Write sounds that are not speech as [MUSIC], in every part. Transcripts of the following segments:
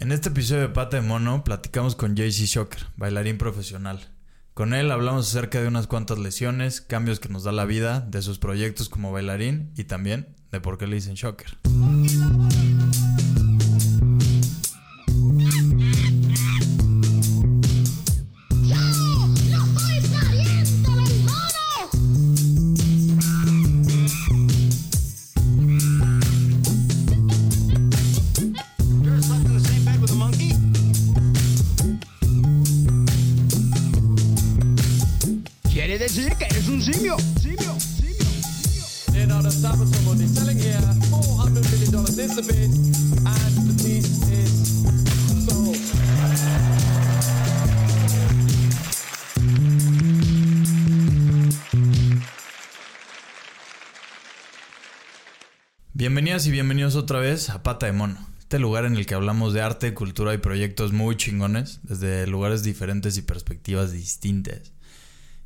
En este episodio de Pata de Mono platicamos con JC Shocker, bailarín profesional. Con él hablamos acerca de unas cuantas lesiones, cambios que nos da la vida, de sus proyectos como bailarín y también de por qué le dicen Shocker. Bienvenidas y bienvenidos otra vez a Pata de Mono, este lugar en el que hablamos de arte, cultura y proyectos muy chingones, desde lugares diferentes y perspectivas distintas.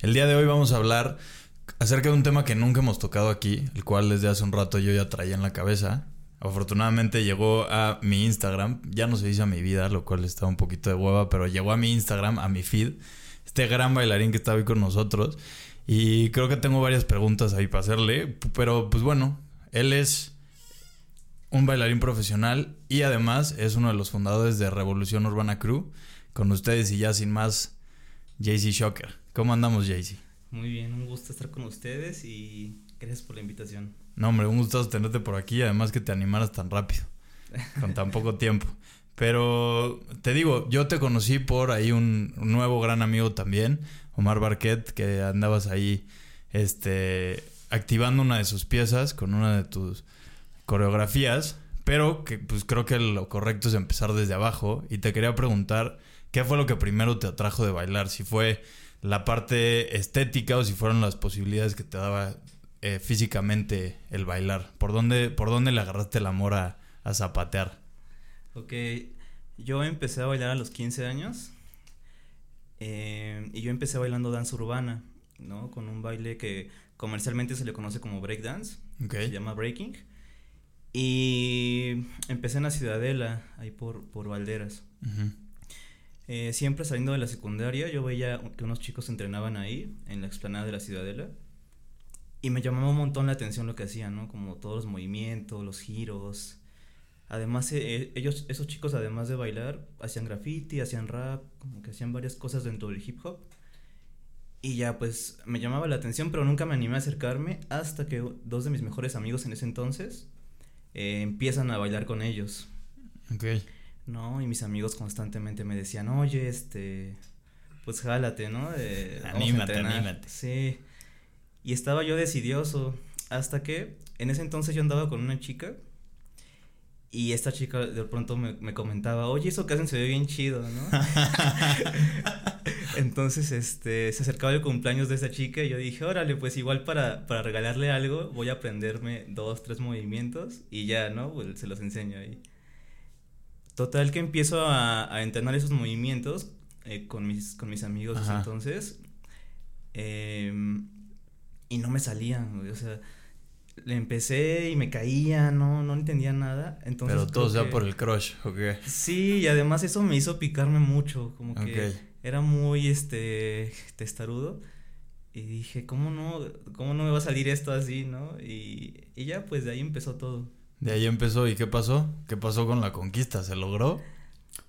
El día de hoy vamos a hablar acerca de un tema que nunca hemos tocado aquí, el cual desde hace un rato yo ya traía en la cabeza. Afortunadamente llegó a mi Instagram, ya no se dice a mi vida, lo cual está un poquito de hueva, pero llegó a mi Instagram, a mi feed, este gran bailarín que está hoy con nosotros. Y creo que tengo varias preguntas ahí para hacerle, pero pues bueno, él es un bailarín profesional y además es uno de los fundadores de Revolución Urbana Crew. Con ustedes y ya sin más, JC Shocker. ¿Cómo andamos, JC? Muy bien, un gusto estar con ustedes y gracias por la invitación. No, hombre, un gustazo tenerte por aquí. Además que te animaras tan rápido, con tan poco [LAUGHS] tiempo. Pero te digo, yo te conocí por ahí un, un nuevo gran amigo también, Omar Barquet, que andabas ahí este, activando una de sus piezas con una de tus coreografías, pero que pues creo que lo correcto es empezar desde abajo. Y te quería preguntar, ¿qué fue lo que primero te atrajo de bailar? Si fue la parte estética o si fueron las posibilidades que te daba eh, físicamente el bailar. ¿Por dónde, ¿Por dónde le agarraste el amor a, a zapatear? Ok, yo empecé a bailar a los 15 años eh, y yo empecé bailando danza urbana, ¿no? Con un baile que comercialmente se le conoce como breakdance, Ok. se llama breaking. Y empecé en la Ciudadela, ahí por, por Valderas. Eh, siempre saliendo de la secundaria, yo veía que unos chicos entrenaban ahí, en la explanada de la Ciudadela. Y me llamaba un montón la atención lo que hacían, ¿no? Como todos los movimientos, los giros. Además, eh, ellos, esos chicos, además de bailar, hacían graffiti, hacían rap, como que hacían varias cosas dentro del hip hop. Y ya, pues, me llamaba la atención, pero nunca me animé a acercarme hasta que dos de mis mejores amigos en ese entonces eh, empiezan a bailar con ellos. Ok. No, y mis amigos constantemente me decían, oye, este, pues jálate, ¿no? Eh, Anímate, entrenar". anímate. Sí. Y estaba yo decidioso, hasta que en ese entonces yo andaba con una chica y esta chica de pronto me, me comentaba, oye, eso que hacen se ve bien chido, ¿no? [LAUGHS] Entonces, este, se acercaba el cumpleaños de esa chica y yo dije, órale, pues igual para, para regalarle algo voy a aprenderme dos, tres movimientos y ya, ¿no? Pues se los enseño ahí. Total que empiezo a, a entrenar esos movimientos eh, con, mis, con mis amigos Ajá. entonces em, y no me salían, o sea, le empecé y me caía, no, no entendía nada. Entonces Pero todo sea que- por el crush, ok. Sí, y además eso me hizo picarme mucho, como que. Era muy este testarudo y dije, ¿cómo no cómo no me va a salir esto así, no? Y, y ya pues de ahí empezó todo. De ahí empezó. ¿Y qué pasó? ¿Qué pasó con la conquista? ¿Se logró?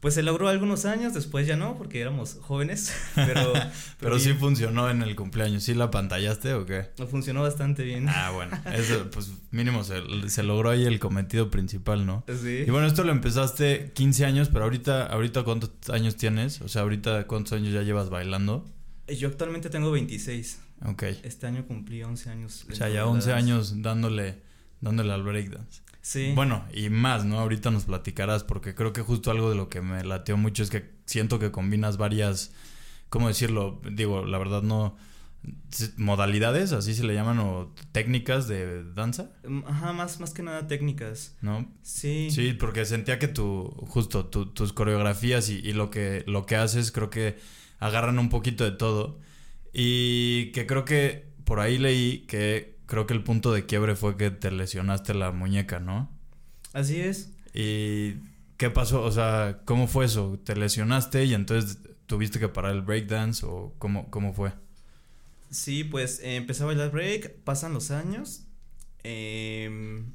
Pues se logró algunos años, después ya no, porque éramos jóvenes, [LAUGHS] [LAUGHS] pero Pero sí funcionó en el cumpleaños. ¿Sí la pantallaste o qué? funcionó bastante bien. Ah, bueno. Eso, pues mínimo se, se logró ahí el cometido principal, ¿no? Sí. Y bueno, esto lo empezaste 15 años, pero ahorita, ahorita ¿cuántos años tienes? O sea, ahorita ¿cuántos años ya llevas bailando? Yo actualmente tengo 26. Ok. Este año cumplí 11 años. O sea, ya de la 11 danza. años dándole, dándole al breakdance. Sí. Bueno, y más, ¿no? Ahorita nos platicarás, porque creo que justo algo de lo que me lateó mucho es que siento que combinas varias, ¿cómo decirlo? Digo, la verdad no, modalidades, así se le llaman, o técnicas de danza, Mm, Ajá, más, más que nada técnicas. ¿no? Sí. Sí, porque sentía que tu, justo tu- tus coreografías y, y lo que lo que haces creo que agarran un poquito de todo y que creo que por ahí leí que creo que el punto de quiebre fue que te lesionaste la muñeca, ¿no? Así es. Y ¿qué pasó? O sea, ¿cómo fue eso? ¿Te lesionaste y entonces tuviste que parar el breakdance o cómo, cómo fue? Sí, pues eh, empecé a bailar break, pasan los años, em,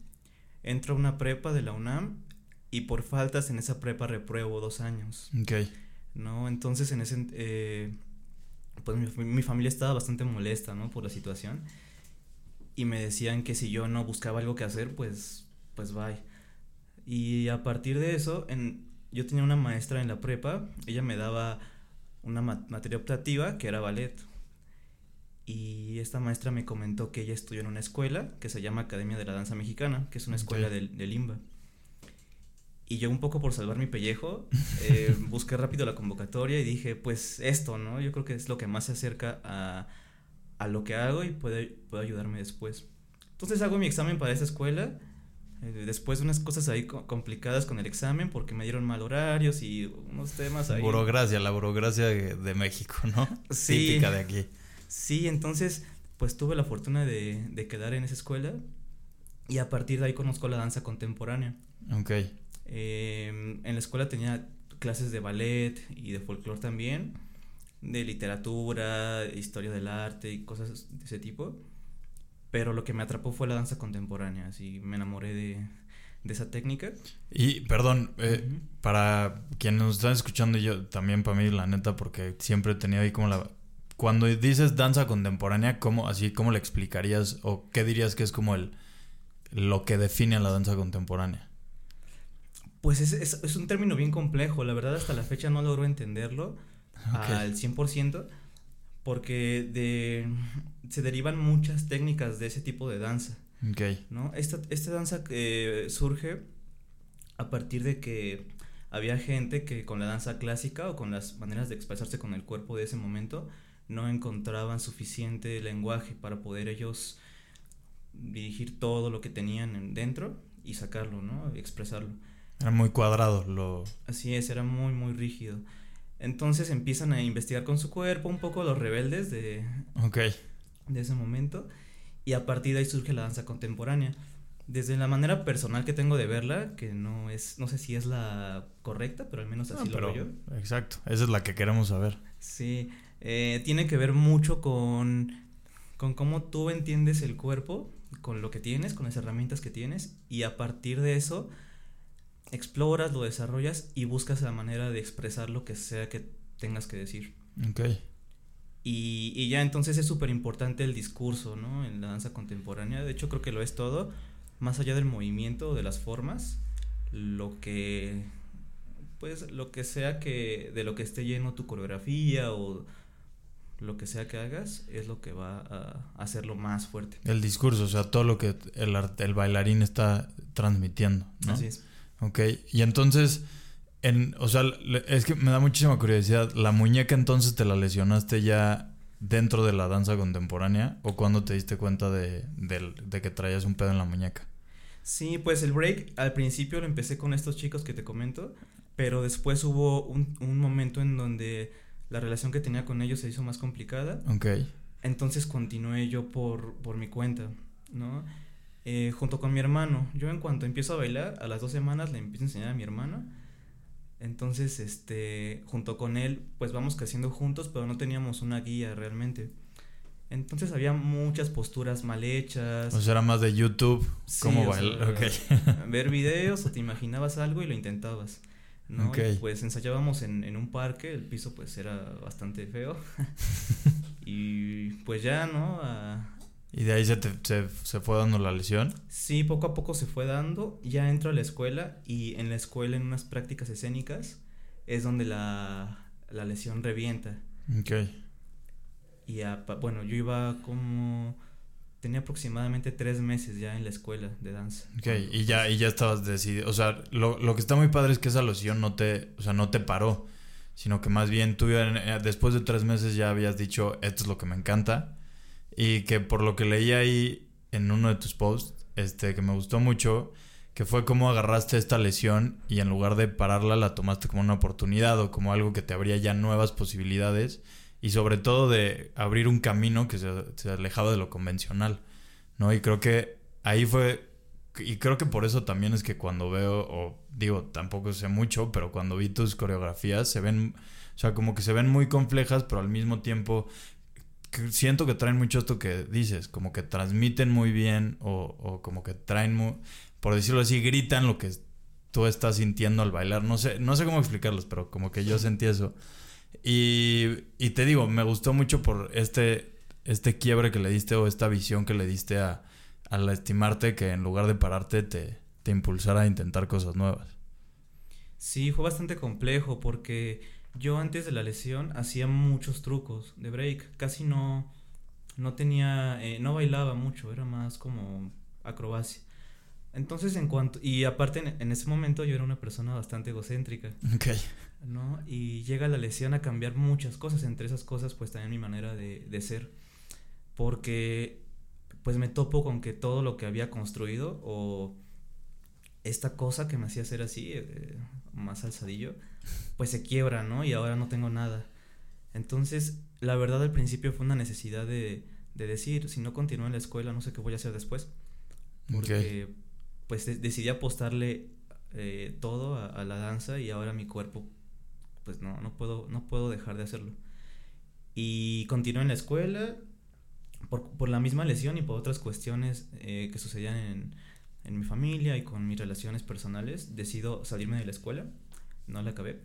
entro a una prepa de la UNAM y por faltas en esa prepa repruebo dos años, Ok. ¿no? Entonces en ese, eh, pues mi, mi familia estaba bastante molesta, ¿no? Por la situación y me decían que si yo no buscaba algo que hacer, pues, pues bye. Y a partir de eso, en, yo tenía una maestra en la prepa, ella me daba una ma- materia optativa que era ballet. Y esta maestra me comentó que ella estudió en una escuela que se llama Academia de la Danza Mexicana, que es una escuela Ok. del, del IMBA. Y yo un poco por salvar mi pellejo, [LAUGHS] eh, busqué rápido la convocatoria y dije, pues esto, ¿no? Yo creo que es lo que más se acerca a, a lo que hago y puede, puede ayudarme después. Entonces hago mi examen para esa escuela. eh, después de unas cosas ahí co- complicadas con el examen porque me dieron mal horarios y unos temas ahí. Burocracia, la burocracia de, de México, ¿no? [LAUGHS] Sí. Típica de aquí. Sí, entonces pues tuve la fortuna de, de quedar en esa escuela y a partir de ahí conozco la danza contemporánea. Ok. Eh, en la escuela tenía clases de ballet y de folclore también, de literatura, historia del arte y cosas de ese tipo. Pero lo que me atrapó fue la danza contemporánea, así me enamoré de, de esa técnica. Y perdón, eh, para quienes nos están escuchando y yo también para mí la neta porque siempre he tenido ahí como la cuando dices danza contemporánea, ¿cómo así cómo le explicarías o qué dirías que es como el lo que define a la danza contemporánea? Pues es, es, es un término bien complejo, la verdad hasta la fecha no logro entenderlo Ok. al 100% porque de, se derivan muchas técnicas de ese tipo de danza. Ok. ¿no? Esta, esta danza eh, surge a partir de que había gente que con la danza clásica o con las maneras de expresarse con el cuerpo de ese momento no encontraban suficiente lenguaje para poder ellos dirigir todo lo que tenían en- dentro y sacarlo, ¿no? Y expresarlo. Era muy cuadrado lo Así es, era muy, muy rígido. Entonces empiezan a investigar con su cuerpo un poco los rebeldes de, Ok. de ese momento y a partir de ahí surge la danza contemporánea. Desde la manera personal que tengo de verla, que no es, no sé si es la correcta, pero al menos así Ah, lo pero veo yo. exacto, esa es la que queremos saber. Sí, eh, tiene que ver mucho con, con cómo tú entiendes el cuerpo, con lo que tienes, con las herramientas que tienes, y a partir de eso exploras, lo desarrollas y buscas la manera de expresar lo que sea que tengas que decir. Ok. Y, y ya entonces es súper importante el discurso, ¿no? En la danza contemporánea. De hecho, creo que lo es todo. Más allá del movimiento, de las formas, lo que. Pues lo que sea que. de lo que esté lleno tu coreografía o lo que sea que hagas, es lo que va a hacerlo más fuerte. El discurso, o sea, todo lo que el, el bailarín está transmitiendo, ¿no? Así es. Ok, y entonces, en, o sea, es que me da muchísima curiosidad, ¿la muñeca entonces te la lesionaste ya dentro de la danza contemporánea o cuando te diste cuenta de, del- de que traías un pedo en la muñeca? Sí, pues el break al principio lo empecé con estos chicos que te comento, pero después hubo un, un momento en donde la relación que tenía con ellos se hizo más complicada. Ok, Entonces continué yo por, por mi cuenta, ¿no? Eh, junto con mi hermano. Yo en cuanto empiezo a bailar, a las dos semanas le empiezo a enseñar a mi hermano. Entonces, este, junto con él, pues vamos creciendo juntos, pero no teníamos una guía realmente. Entonces había muchas posturas mal hechas. o sea, era más de YouTube, Sí, cómo bailar, [LAUGHS] ver videos o te imaginabas algo y lo intentabas. ¿no? Pues ensayábamos en, en un parque, el piso pues era bastante feo. [LAUGHS] y pues ya, ¿no? A- Y de ahí se, te- se, se fue dando la lesión. sí, poco a poco se fue dando. Ya entro a la escuela y en la escuela, en unas prácticas escénicas, es donde la, la lesión revienta. Ok, Y a bueno, yo iba como... Tenía aproximadamente tres meses ya en la escuela de danza. ok, y ya, y ya estabas decidido, o sea, lo, lo que está muy padre es que esa lesión no te, o sea, no te paró, sino que más bien tú eh, después de tres meses ya habías dicho, esto es lo que me encanta, y que por lo que leí ahí en uno de tus posts, este, que me gustó mucho, que fue como agarraste esta lesión y en lugar de pararla la tomaste como una oportunidad o como algo que te abría ya nuevas posibilidades y sobre todo de abrir un camino que se, se alejaba de lo convencional, ¿no? Y creo que ahí fue y creo que por eso también es que cuando veo, o digo, tampoco sé mucho, pero cuando vi tus coreografías se ven, o sea, como que se ven muy complejas, pero al mismo tiempo siento que traen mucho esto que dices, como que transmiten muy bien o, o como que traen, mu- por decirlo así, gritan lo que tú estás sintiendo al bailar. No sé, no sé cómo explicarlos, pero como que yo sentí eso. Y, y te digo, me gustó mucho por este, este quiebre que le diste o esta visión que le diste a, al estimarte que en lugar de pararte te, te impulsara a intentar cosas nuevas. Sí, fue bastante complejo porque yo antes de la lesión hacía muchos trucos de break, casi no, no tenía, eh, no bailaba mucho, era más como acrobacia. Entonces en cuanto, y aparte en, en ese momento yo era una persona bastante egocéntrica, Ok. ¿no? Y llega la lesión a cambiar muchas cosas, entre esas cosas pues también mi manera de, de ser, porque pues me topo con que todo lo que había construido o esta cosa que me hacía ser así, eh, más alzadillo, pues se quiebra, ¿no? Y ahora no tengo nada. Entonces, la verdad al principio fue una necesidad de, de decir, si no continúo en la escuela, no sé qué voy a hacer después. Porque pues de- decidí apostarle eh, todo a, a la danza y ahora mi cuerpo, pues no, no puedo, no puedo dejar de hacerlo. Y continué en la escuela por, por la misma lesión y por otras cuestiones eh, que sucedían en, en mi familia y con mis relaciones personales, decido salirme de la escuela, no la acabé.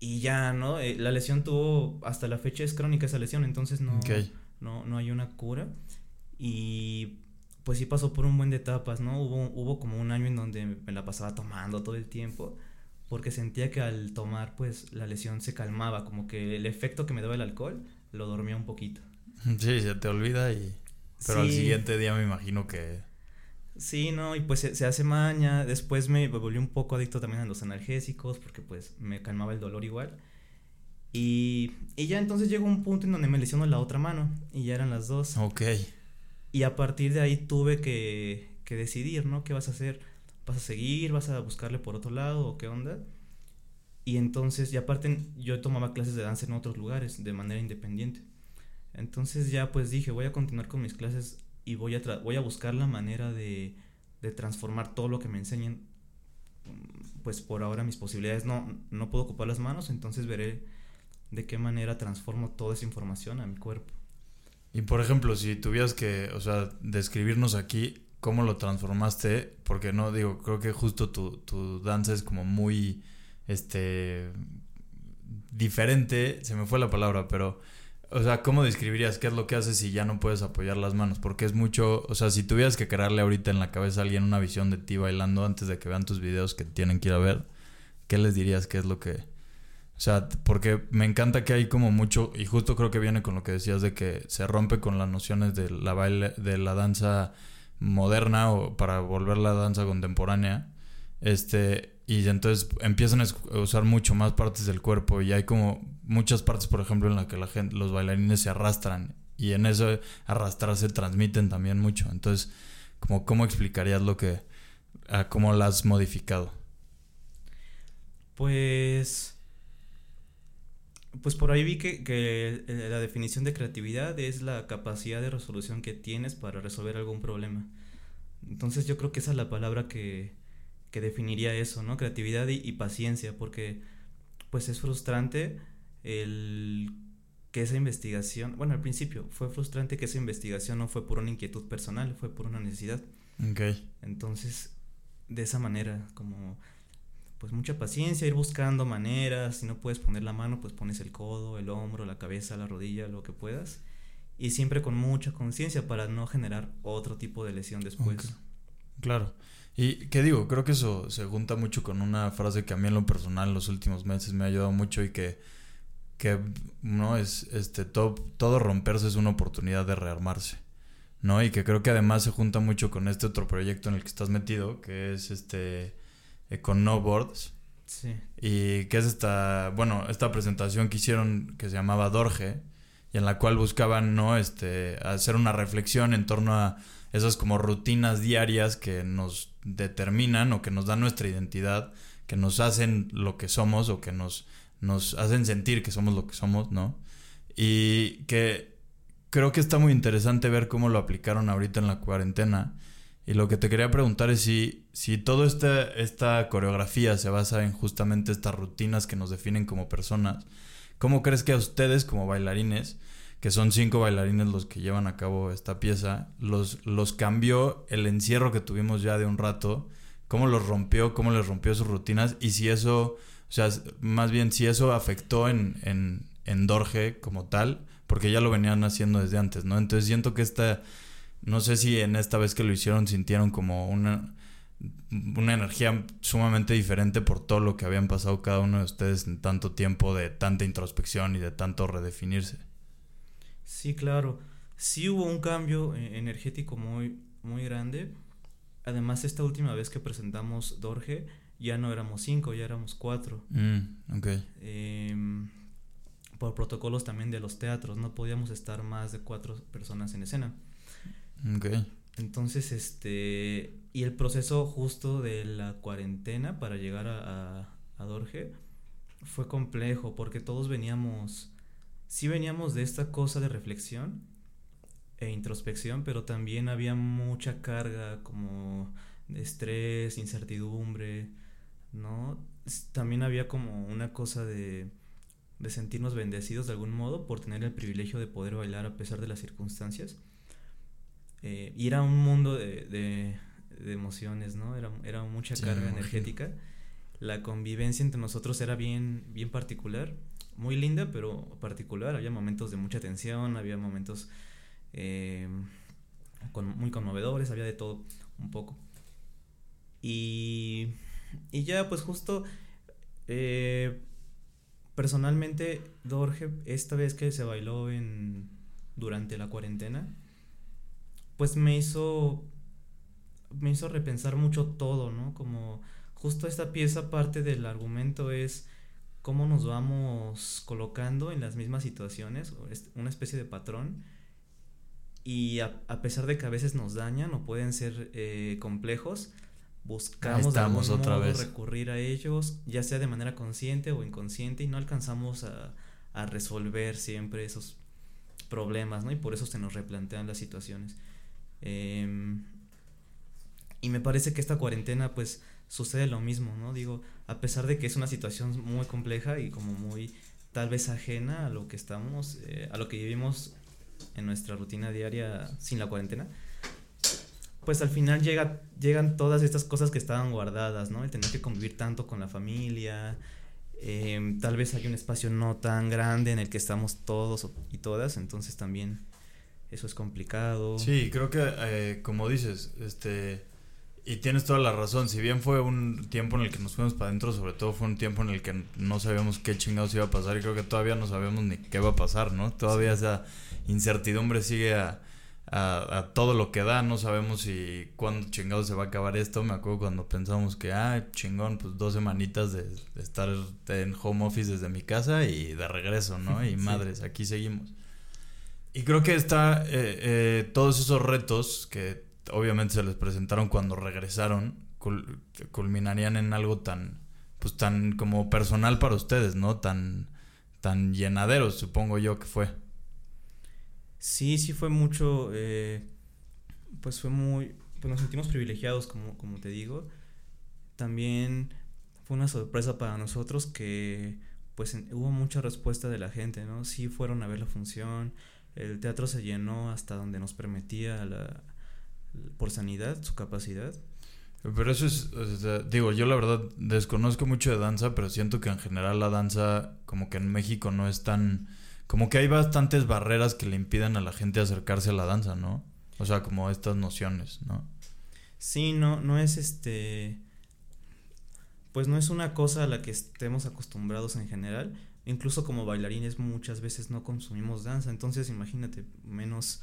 Y ya, ¿no? Eh, la lesión tuvo, hasta la fecha es crónica esa lesión, entonces no, no, no hay una cura. Y pues sí pasó por un buen de etapas, ¿no? Hubo, hubo como un año en donde me la pasaba tomando todo el tiempo, porque sentía que al tomar, pues la lesión se calmaba, como que el efecto que me daba el alcohol lo dormía un poquito. Sí, se te olvida y... Pero al siguiente día me imagino que... Sí, no, y pues se, se hace maña. Después me volví un poco adicto también a los analgésicos porque pues me calmaba el dolor igual. Y, y ya entonces llegó un punto en donde me lesionó la otra mano y ya eran las dos. Ok. Y a partir de ahí tuve que, que decidir, ¿no? ¿Qué vas a hacer? ¿Vas a seguir? ¿Vas a buscarle por otro lado? ¿O qué onda? Y entonces, y aparte yo tomaba clases de danza en otros lugares de manera independiente. Entonces ya pues dije, voy a continuar con mis clases y voy a, voy a buscar la manera de, de transformar todo lo que me enseñen. Pues por ahora mis posibilidades no, no puedo ocupar las manos, entonces veré de qué manera transformo toda esa información a mi cuerpo. Y por ejemplo, si tuvieras que, o sea, describirnos aquí cómo lo transformaste, porque no, digo, creo que justo tu, tu danza es como muy, este, diferente, se me fue la palabra, pero, o sea, ¿cómo describirías qué es lo que haces si ya no puedes apoyar las manos? Porque es mucho, o sea, si tuvieras que crearle ahorita en la cabeza a alguien una visión de ti bailando antes de que vean tus videos que tienen que ir a ver, ¿qué les dirías que es lo que... O sea, porque me encanta que hay como mucho, y justo creo que viene con lo que decías de que se rompe con las nociones de la baile, de la danza moderna o para volver la danza contemporánea. Este, y entonces empiezan a usar mucho más partes del cuerpo y hay como muchas partes, por ejemplo, en las que la gente, los bailarines se arrastran y en eso arrastrarse transmiten también mucho. Entonces, como cómo explicarías lo que, a cómo la has modificado. Pues. Pues por ahí vi que, que eh, la definición de creatividad es la capacidad de resolución que tienes para resolver algún problema. Entonces yo creo que esa es la palabra que, que definiría eso, ¿no? Creatividad y, y paciencia, porque pues es frustrante el que esa investigación, bueno, al principio fue frustrante que esa investigación no fue por una inquietud personal, fue por una necesidad. Ok. Entonces, de esa manera, como pues mucha paciencia, ir buscando maneras, si no puedes poner la mano, pues pones el codo, el hombro, la cabeza, la rodilla, lo que puedas. Y siempre con mucha conciencia para no generar otro tipo de lesión después. Claro. Y qué digo, creo que eso se junta mucho con una frase que a mí en lo personal en los últimos meses me ha ayudado mucho y que, que no es este todo, todo romperse es una oportunidad de rearmarse. ¿No? Y que creo que además se junta mucho con este otro proyecto en el que estás metido, que es este eh, con No Boards. Sí. Y que es esta, bueno, esta presentación que hicieron que se llamaba Dorje y en la cual buscaban, ¿no? Este, hacer una reflexión en torno a esas como rutinas diarias que nos determinan o que nos dan nuestra identidad, que nos hacen lo que somos o que nos, nos hacen sentir que somos lo que somos, ¿no? Y que creo que está muy interesante ver cómo lo aplicaron ahorita en la cuarentena Y lo que te quería preguntar es si, si toda esta, esta coreografía se basa en justamente estas rutinas que nos definen como personas, ¿cómo crees que a ustedes como bailarines, que son cinco bailarines los que llevan a cabo esta pieza, los, los cambió el encierro que tuvimos ya de un rato? ¿Cómo los rompió? ¿Cómo les rompió sus rutinas? Y si eso, sea, más bien si eso afectó en, en, en Dorje como tal, porque ya lo venían haciendo desde antes, ¿no? Entonces siento que esta no sé si en esta vez que lo hicieron sintieron como una, una energía sumamente diferente por todo lo que habían pasado cada uno de ustedes en tanto tiempo de tanta introspección y de tanto redefinirse. Sí, claro. Sí hubo un cambio eh, energético muy, muy grande. Además, esta última vez que presentamos Dorje, ya no éramos cinco, ya éramos cuatro. Mm, ok. Em, por protocolos también de los teatros, no podíamos estar más de cuatro personas en escena. Ok. Entonces, este. Y el proceso justo de la cuarentena para llegar a, a, a Dorje fue complejo porque todos veníamos. Sí veníamos de esta cosa de reflexión e introspección, pero también había mucha carga como de estrés, incertidumbre, ¿no? También había como una cosa de, de sentirnos bendecidos de algún modo por tener el privilegio de poder bailar a pesar de las circunstancias. Eh, y era un mundo de, de, de emociones, ¿no? Era, era mucha Sí, carga energética. La convivencia entre nosotros era bien, bien particular, muy linda, pero particular. Había momentos de mucha tensión, había momentos eh, con- muy conmovedores, había de todo un poco. Y, y ya, pues justo, eh, personalmente, Dorje, esta vez que se bailó en, durante la cuarentena, pues me hizo, me hizo repensar mucho todo, ¿no? Como justo esta pieza, parte del argumento es cómo nos vamos colocando en las mismas situaciones, una especie de patrón. Y a, a pesar de que a veces nos dañan o pueden ser eh, complejos, buscamos de algún otra modo vez. recurrir a ellos, ya sea de manera consciente o inconsciente, y no alcanzamos a, a resolver siempre esos problemas, ¿no? Y por eso se nos replantean las situaciones. Em, y me parece que esta cuarentena, pues, sucede lo mismo, ¿no? Digo, a pesar de que es una situación muy compleja y como muy tal vez ajena a lo que estamos, eh, a lo que vivimos en nuestra rutina diaria sin la cuarentena, pues al final llega, llegan todas estas cosas que estaban guardadas, ¿no? El tener que convivir tanto con la familia, em, tal vez hay un espacio no tan grande en el que estamos todos y todas, entonces también eso es complicado. Sí, creo que eh, como dices, este y tienes toda la razón, si bien fue un tiempo en el que nos fuimos para adentro, sobre todo fue un tiempo en el que no sabíamos qué chingados iba a pasar y creo que todavía no sabemos ni qué va a pasar, ¿no? Todavía esa incertidumbre sigue a, a, a todo lo que da, no sabemos si cuándo chingados se va a acabar esto, me acuerdo cuando pensamos que, ah, chingón, pues dos semanitas de, de estar en home office desde mi casa y de regreso, ¿no? [LAUGHS] Y Sí. madres, aquí seguimos. Y creo que está eh, eh, todos esos retos que obviamente se les presentaron cuando regresaron cul- culminarían en algo tan pues tan como personal para ustedes, ¿no? Tan tan llenadero, supongo yo que fue. Sí, sí fue mucho, eh, pues fue muy, pues nos sentimos privilegiados, como, como te digo. También fue una sorpresa para nosotros que pues hubo mucha respuesta de la gente, ¿no? Sí fueron a ver la función, el teatro se llenó hasta donde nos permitía la, por sanidad, su capacidad. Pero eso es, digo, yo la verdad desconozco mucho de danza, pero siento que en general la danza como que en México no es tan como que hay bastantes barreras que le impiden a la gente acercarse a la danza, ¿no? O sea, como estas nociones, ¿no? Sí, no, no es este. Pues no es una cosa a la que estemos acostumbrados en general. Incluso como bailarines muchas veces no consumimos danza. Entonces imagínate, menos.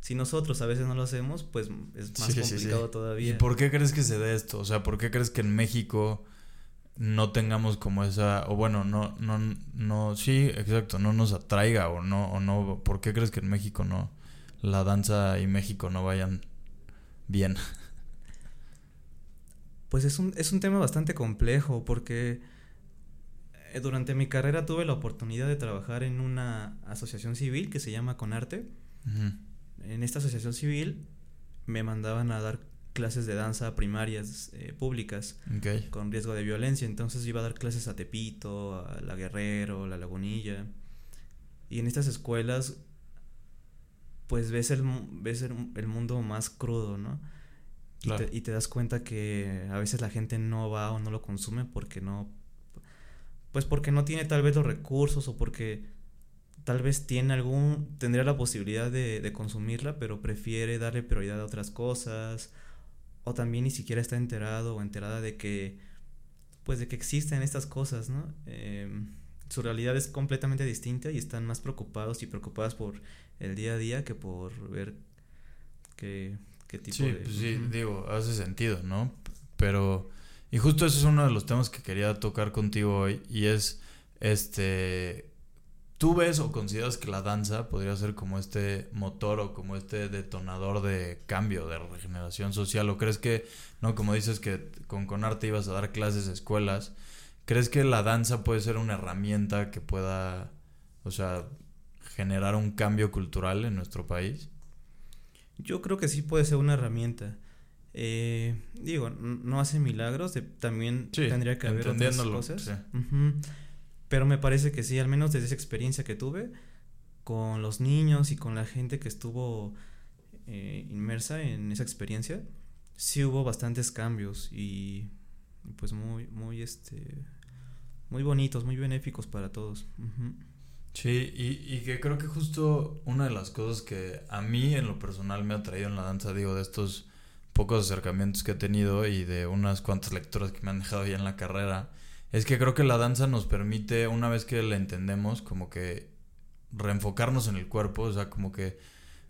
Si nosotros a veces no lo hacemos, pues es más Sí, sí, sí. complicado todavía. ¿Y por qué crees que se dé esto? O sea, ¿por qué crees que en México no tengamos como esa o bueno, no no no sí, exacto, no nos atraiga o no o no ¿por qué crees que en México no la danza y México no vayan bien? Pues es un, es un tema bastante complejo porque eh, durante mi carrera tuve la oportunidad de trabajar en una asociación civil que se llama Conarte. Ujú. En esta asociación civil me mandaban a dar clases de danza primarias eh, públicas con riesgo de violencia. Entonces iba a dar clases a Tepito, a La Guerrero, La Lagunilla. Y en estas escuelas, pues ves el, ves el, el mundo más crudo, ¿no? Y, te, y te das cuenta que a veces la gente no va o no lo consume porque no. Pues porque no tiene tal vez los recursos o porque tal vez tiene algún. tendría la posibilidad de, de consumirla, pero prefiere darle prioridad a otras cosas. O también ni siquiera está enterado o enterada de que. Pues de que existen estas cosas, ¿no? Em, su realidad es completamente distinta y están más preocupados y preocupadas por el día a día que por ver qué, qué tipo Sí, de. pues sí, Ujú. digo, hace sentido, ¿no? Pero, y justo ese es uno de los temas que quería tocar contigo hoy, y es, este, ¿tú ves o consideras que la danza podría ser como este motor o como este detonador de cambio, de regeneración social? ¿O crees que, no, como dices que con Conarte ibas a dar clases a escuelas, ¿crees que la danza puede ser una herramienta que pueda, o sea, generar un cambio cultural en nuestro país? Yo creo que sí puede ser una herramienta. Eh, digo, no hace milagros, de- también Sí, tendría que haber otras cosas. sí. Pero me parece que sí, al menos desde esa experiencia que tuve con los niños y con la gente que estuvo eh, inmersa en esa experiencia, sí hubo bastantes cambios y pues muy, muy, este, muy bonitos, muy benéficos para todos. Sí, y, y que creo que justo una de las cosas que a mí en lo personal me ha traído en la danza, digo, de estos pocos acercamientos que he tenido y de unas cuantas lecturas que me han dejado ya en la carrera, es que creo que la danza nos permite, una vez que la entendemos, como que reenfocarnos en el cuerpo, o sea, como que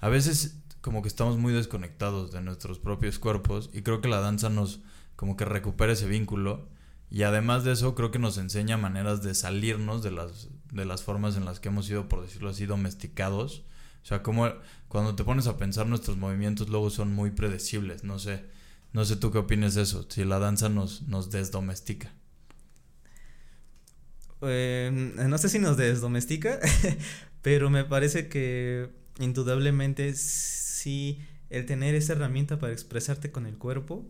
a veces como que estamos muy desconectados de nuestros propios cuerpos y creo que la danza nos como que recupera ese vínculo y además de eso creo que nos enseña maneras de salirnos de las de las formas en las que hemos sido por decirlo así domesticados. O sea como cuando te pones a pensar nuestros movimientos luego son muy predecibles no sé no sé tú qué opinas de eso si la danza nos nos desdomestica Eh, no sé si nos desdomestica, [LAUGHS] pero me parece que indudablemente sí el tener esa herramienta para expresarte con el cuerpo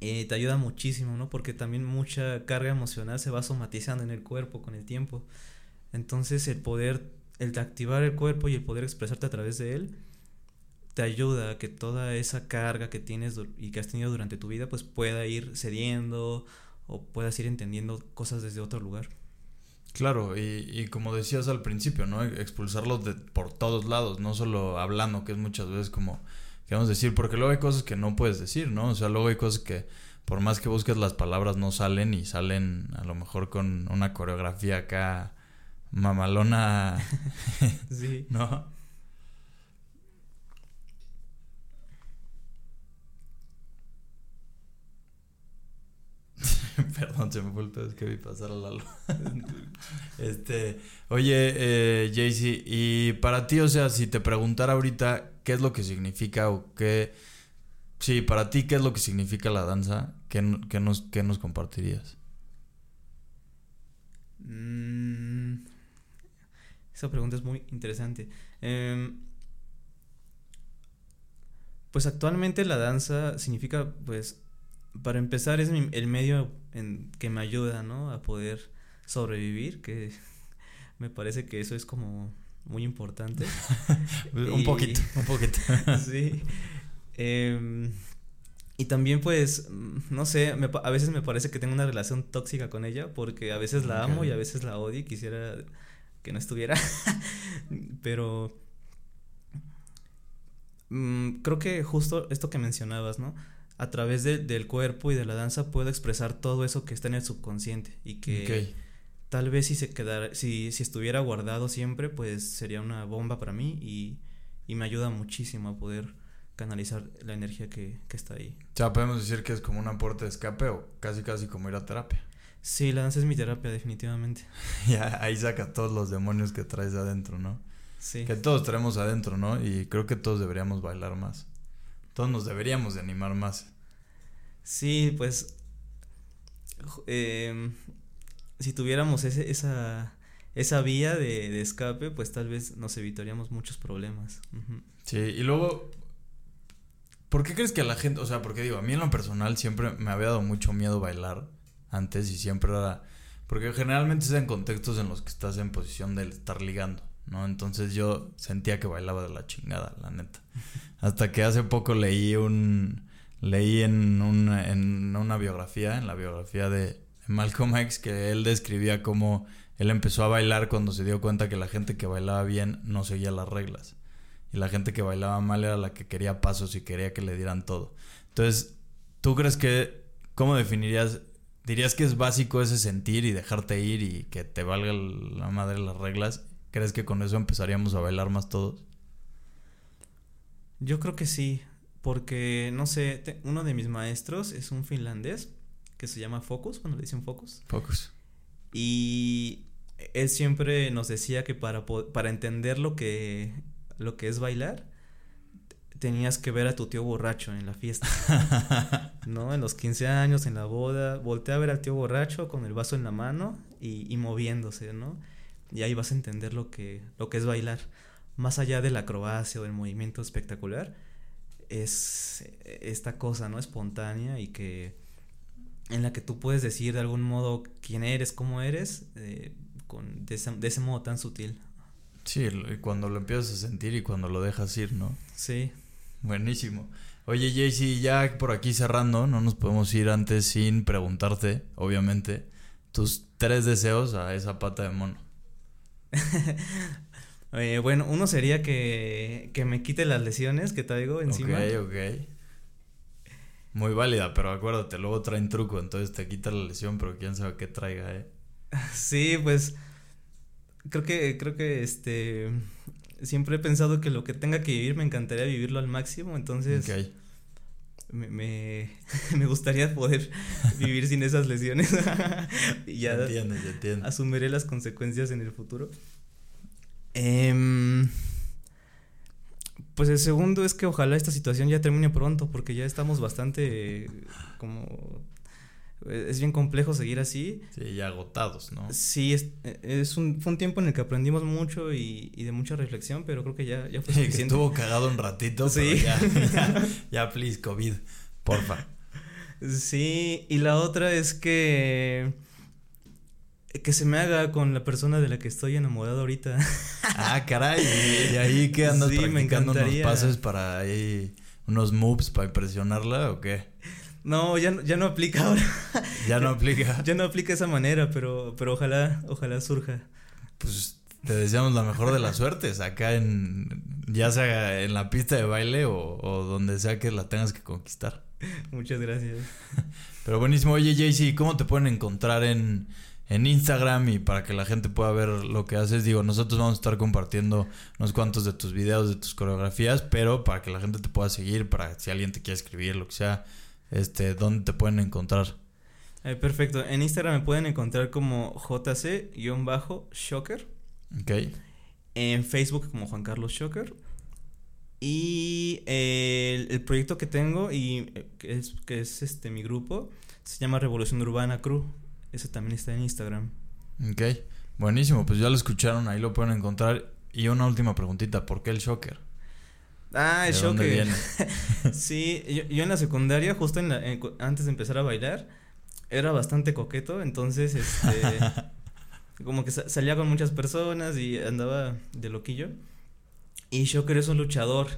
eh, te ayuda muchísimo, ¿no? Porque también mucha carga emocional se va somatizando en el cuerpo con el tiempo. Entonces el poder, el de activar el cuerpo y el poder expresarte a través de él, te ayuda a que toda esa carga que tienes y que has tenido durante tu vida, pues pueda ir cediendo o puedas ir entendiendo cosas desde otro lugar. Claro, y, y como decías al principio, ¿no? Expulsarlos de, por todos lados, no solo hablando, que es muchas veces como queremos decir, porque luego hay cosas que no puedes decir, ¿no? O sea, luego hay cosas que por más que busques las palabras no salen y salen a lo mejor con una coreografía acá mamalona, [LAUGHS] Sí. [LAUGHS] ¿no? [LAUGHS] Perdón, se me fue el es que vi pasar a Lalo. [LAUGHS] este, oye, eh, Jaycee, y para ti, o sea, si te preguntara ahorita qué es lo que significa o qué... Sí, para ti, ¿qué es lo que significa la danza? ¿Qué, qué nos, qué nos compartirías? Mm, esa pregunta es muy interesante. Em, pues actualmente la danza significa, pues, para empezar es el medio en que me ayuda, ¿no? A poder sobrevivir, que [LAUGHS] me parece que eso es como muy importante. [LAUGHS] Un Y- poquito, un poquito. [LAUGHS] sí. Em, y también pues, mm, no sé, me a veces me parece que tengo una relación tóxica con ella porque a veces la amo y a veces la odio y quisiera que no estuviera. Pero mm, creo que justo esto que mencionabas, ¿no? A través de- del cuerpo y de la danza puedo expresar todo eso que está en el subconsciente y que tal vez si se quedara, si, si estuviera guardado siempre, pues sería una bomba para mí y, y me ayuda muchísimo a poder canalizar la energía que, que está ahí. O sea, podemos decir que es como una puerta de escape o casi casi como ir a terapia. Sí, la danza es mi terapia, definitivamente. [LAUGHS] Ya ahí saca todos los demonios que traes adentro, ¿no? Sí. Que todos traemos adentro, ¿no? Y creo que todos deberíamos bailar más. Todos nos deberíamos de animar más. Sí, pues. em, si tuviéramos ese, esa, esa vía de, de escape, pues tal vez nos evitaríamos muchos problemas. Sí, y luego ¿Por qué crees que a la gente, o sea, porque digo, a mí en lo personal siempre me había dado mucho miedo bailar antes y siempre era, porque generalmente es en contextos en los que estás en posición de estar ligando, ¿no? Entonces yo sentía que bailaba de la chingada, la neta. Hasta que hace poco leí un, leí en una, en una biografía, en la biografía de Malcolm X, que él describía cómo él empezó a bailar cuando se dio cuenta que la gente que bailaba bien no seguía las reglas. Y la gente que bailaba mal era la que quería pasos y quería que le dieran todo. Entonces, ¿tú crees que, cómo definirías, dirías que es básico ese sentir y dejarte ir y que te valga la madre las reglas? ¿Crees que con eso empezaríamos a bailar más todos? Yo creo que sí, porque, no sé, te- uno de mis maestros es un finlandés que se llama Focus, cuando le dicen Focus. Focus. Y él siempre nos decía que para, para entender lo que, lo que es bailar, tenías que ver a tu tío borracho en la fiesta. [LAUGHS] ¿No? En los 15 años, en la boda, voltea a ver al tío borracho con el vaso en la mano y, y moviéndose, ¿no? Y ahí vas a entender lo que, lo que es bailar. Más allá de la acrobacia o del movimiento espectacular, es esta cosa, ¿no? Espontánea y que en la que tú puedes decir de algún modo quién eres, cómo eres, eh, con, de, ese, de ese modo tan sutil. Sí, cuando lo empiezas a sentir y cuando lo dejas ir, ¿no? Sí. Buenísimo. Oye, Jaycee, ya por aquí cerrando, no nos podemos ir antes sin preguntarte, obviamente, tus tres deseos a esa pata de mono. [LAUGHS] Eh, bueno, uno sería que, que me quite las lesiones que traigo encima. Ok, ok. Muy válida, pero acuérdate, luego traen truco, entonces te quita la lesión, pero quién sabe qué traiga, ¿eh? [LAUGHS] Sí, pues creo que creo que este siempre he pensado que lo que tenga que vivir me encantaría vivirlo al máximo, entonces Ok. Me, me, [LAUGHS] me gustaría poder vivir sin esas lesiones [LAUGHS] y ya asumiré las consecuencias en el futuro. Em, pues el segundo es que ojalá esta situación ya termine pronto, porque ya estamos bastante eh, como... eh, Es bien complejo seguir así. Sí, ya agotados, ¿no? Sí, es, es un, fue un tiempo en el que aprendimos mucho y, y de mucha reflexión, pero creo que ya, ya fue Sí, [LAUGHS] que suficiente. estuvo cagado un ratito, Sí. pero ya, [LAUGHS] ya, ya, please, COVID, porfa. Sí, y la otra es que que se me haga con la persona de la que estoy enamorado ahorita. [LAUGHS] Ah, caray, y ahí que andas Sí, me practicando unos encantaría. pases para ahí, unos moves para impresionarla o qué? No, ya, no- ya no aplica ahora. Ya no aplica. [LAUGHS] Ya no aplica esa manera, pero, pero ojalá, ojalá surja. Pues te deseamos la mejor de las suertes acá en, ya sea en la pista de baile o, o donde sea que la tengas que conquistar. Muchas gracias. [LAUGHS] Pero buenísimo, oye Jaycee, ¿cómo te pueden encontrar en, en Instagram y para que la gente pueda ver lo que haces? Digo, nosotros vamos a estar compartiendo unos cuantos de tus videos, de tus coreografías, pero para que la gente te pueda seguir, para si alguien te quiere escribir, lo que sea, este, ¿dónde te pueden encontrar? Eh, perfecto. En Instagram me pueden encontrar como JC-Shocker. Ok, En Facebook como Juan Carlos Shocker. Y eh, el, el proyecto que tengo y eh, que es, que es este mi grupo se llama Revolución Urbana Crew. Ese también está en Instagram. ok, buenísimo, pues ya lo escucharon, ahí lo pueden encontrar. Y una última preguntita, ¿por qué el shocker? Ah, el ¿De dónde Shocker. viene? [LAUGHS] Sí, yo, yo en la secundaria, justo en la- en antes de empezar a bailar, era bastante coqueto, entonces este [LAUGHS] como que sa- salía con muchas personas y andaba de loquillo. Y Shocker es un luchador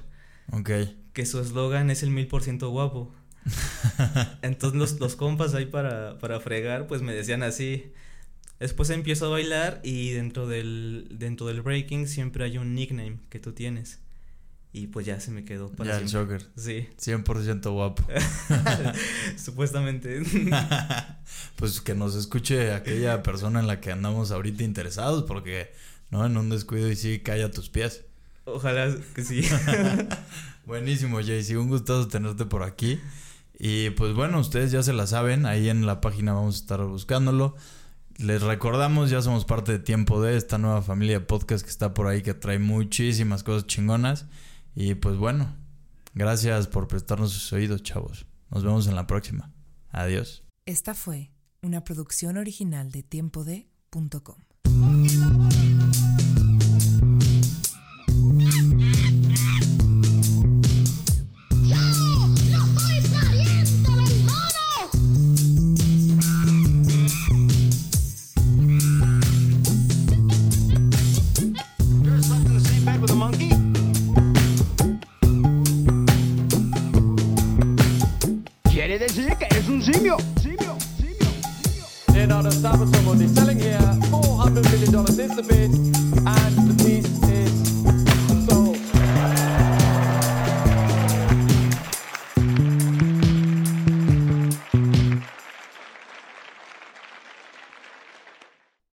Ok, que su eslogan es el mil por ciento guapo. [LAUGHS] Entonces los, los compas ahí para, para fregar, pues me decían así. Después empiezo a bailar y dentro del, dentro del breaking siempre hay un nickname que tú tienes. Y pues ya se me quedó para ya el siempre. shocker, Sí, 100% guapo. [LAUGHS] supuestamente. [LAUGHS] pues que nos escuche aquella persona en la que andamos ahorita interesados, porque no en un descuido y sí cae a tus pies. Ojalá que sí. [LAUGHS] Buenísimo, Jaycee, un gustazo tenerte por aquí. Y pues bueno, ustedes ya se la saben, ahí en la página vamos a estar buscándolo. Les recordamos, ya somos parte de Tiempo de esta nueva familia de podcast que está por ahí, que trae muchísimas cosas chingonas. Y pues bueno, gracias por prestarnos sus oídos, chavos. Nos vemos en la próxima. Adiós. Esta fue una producción original de.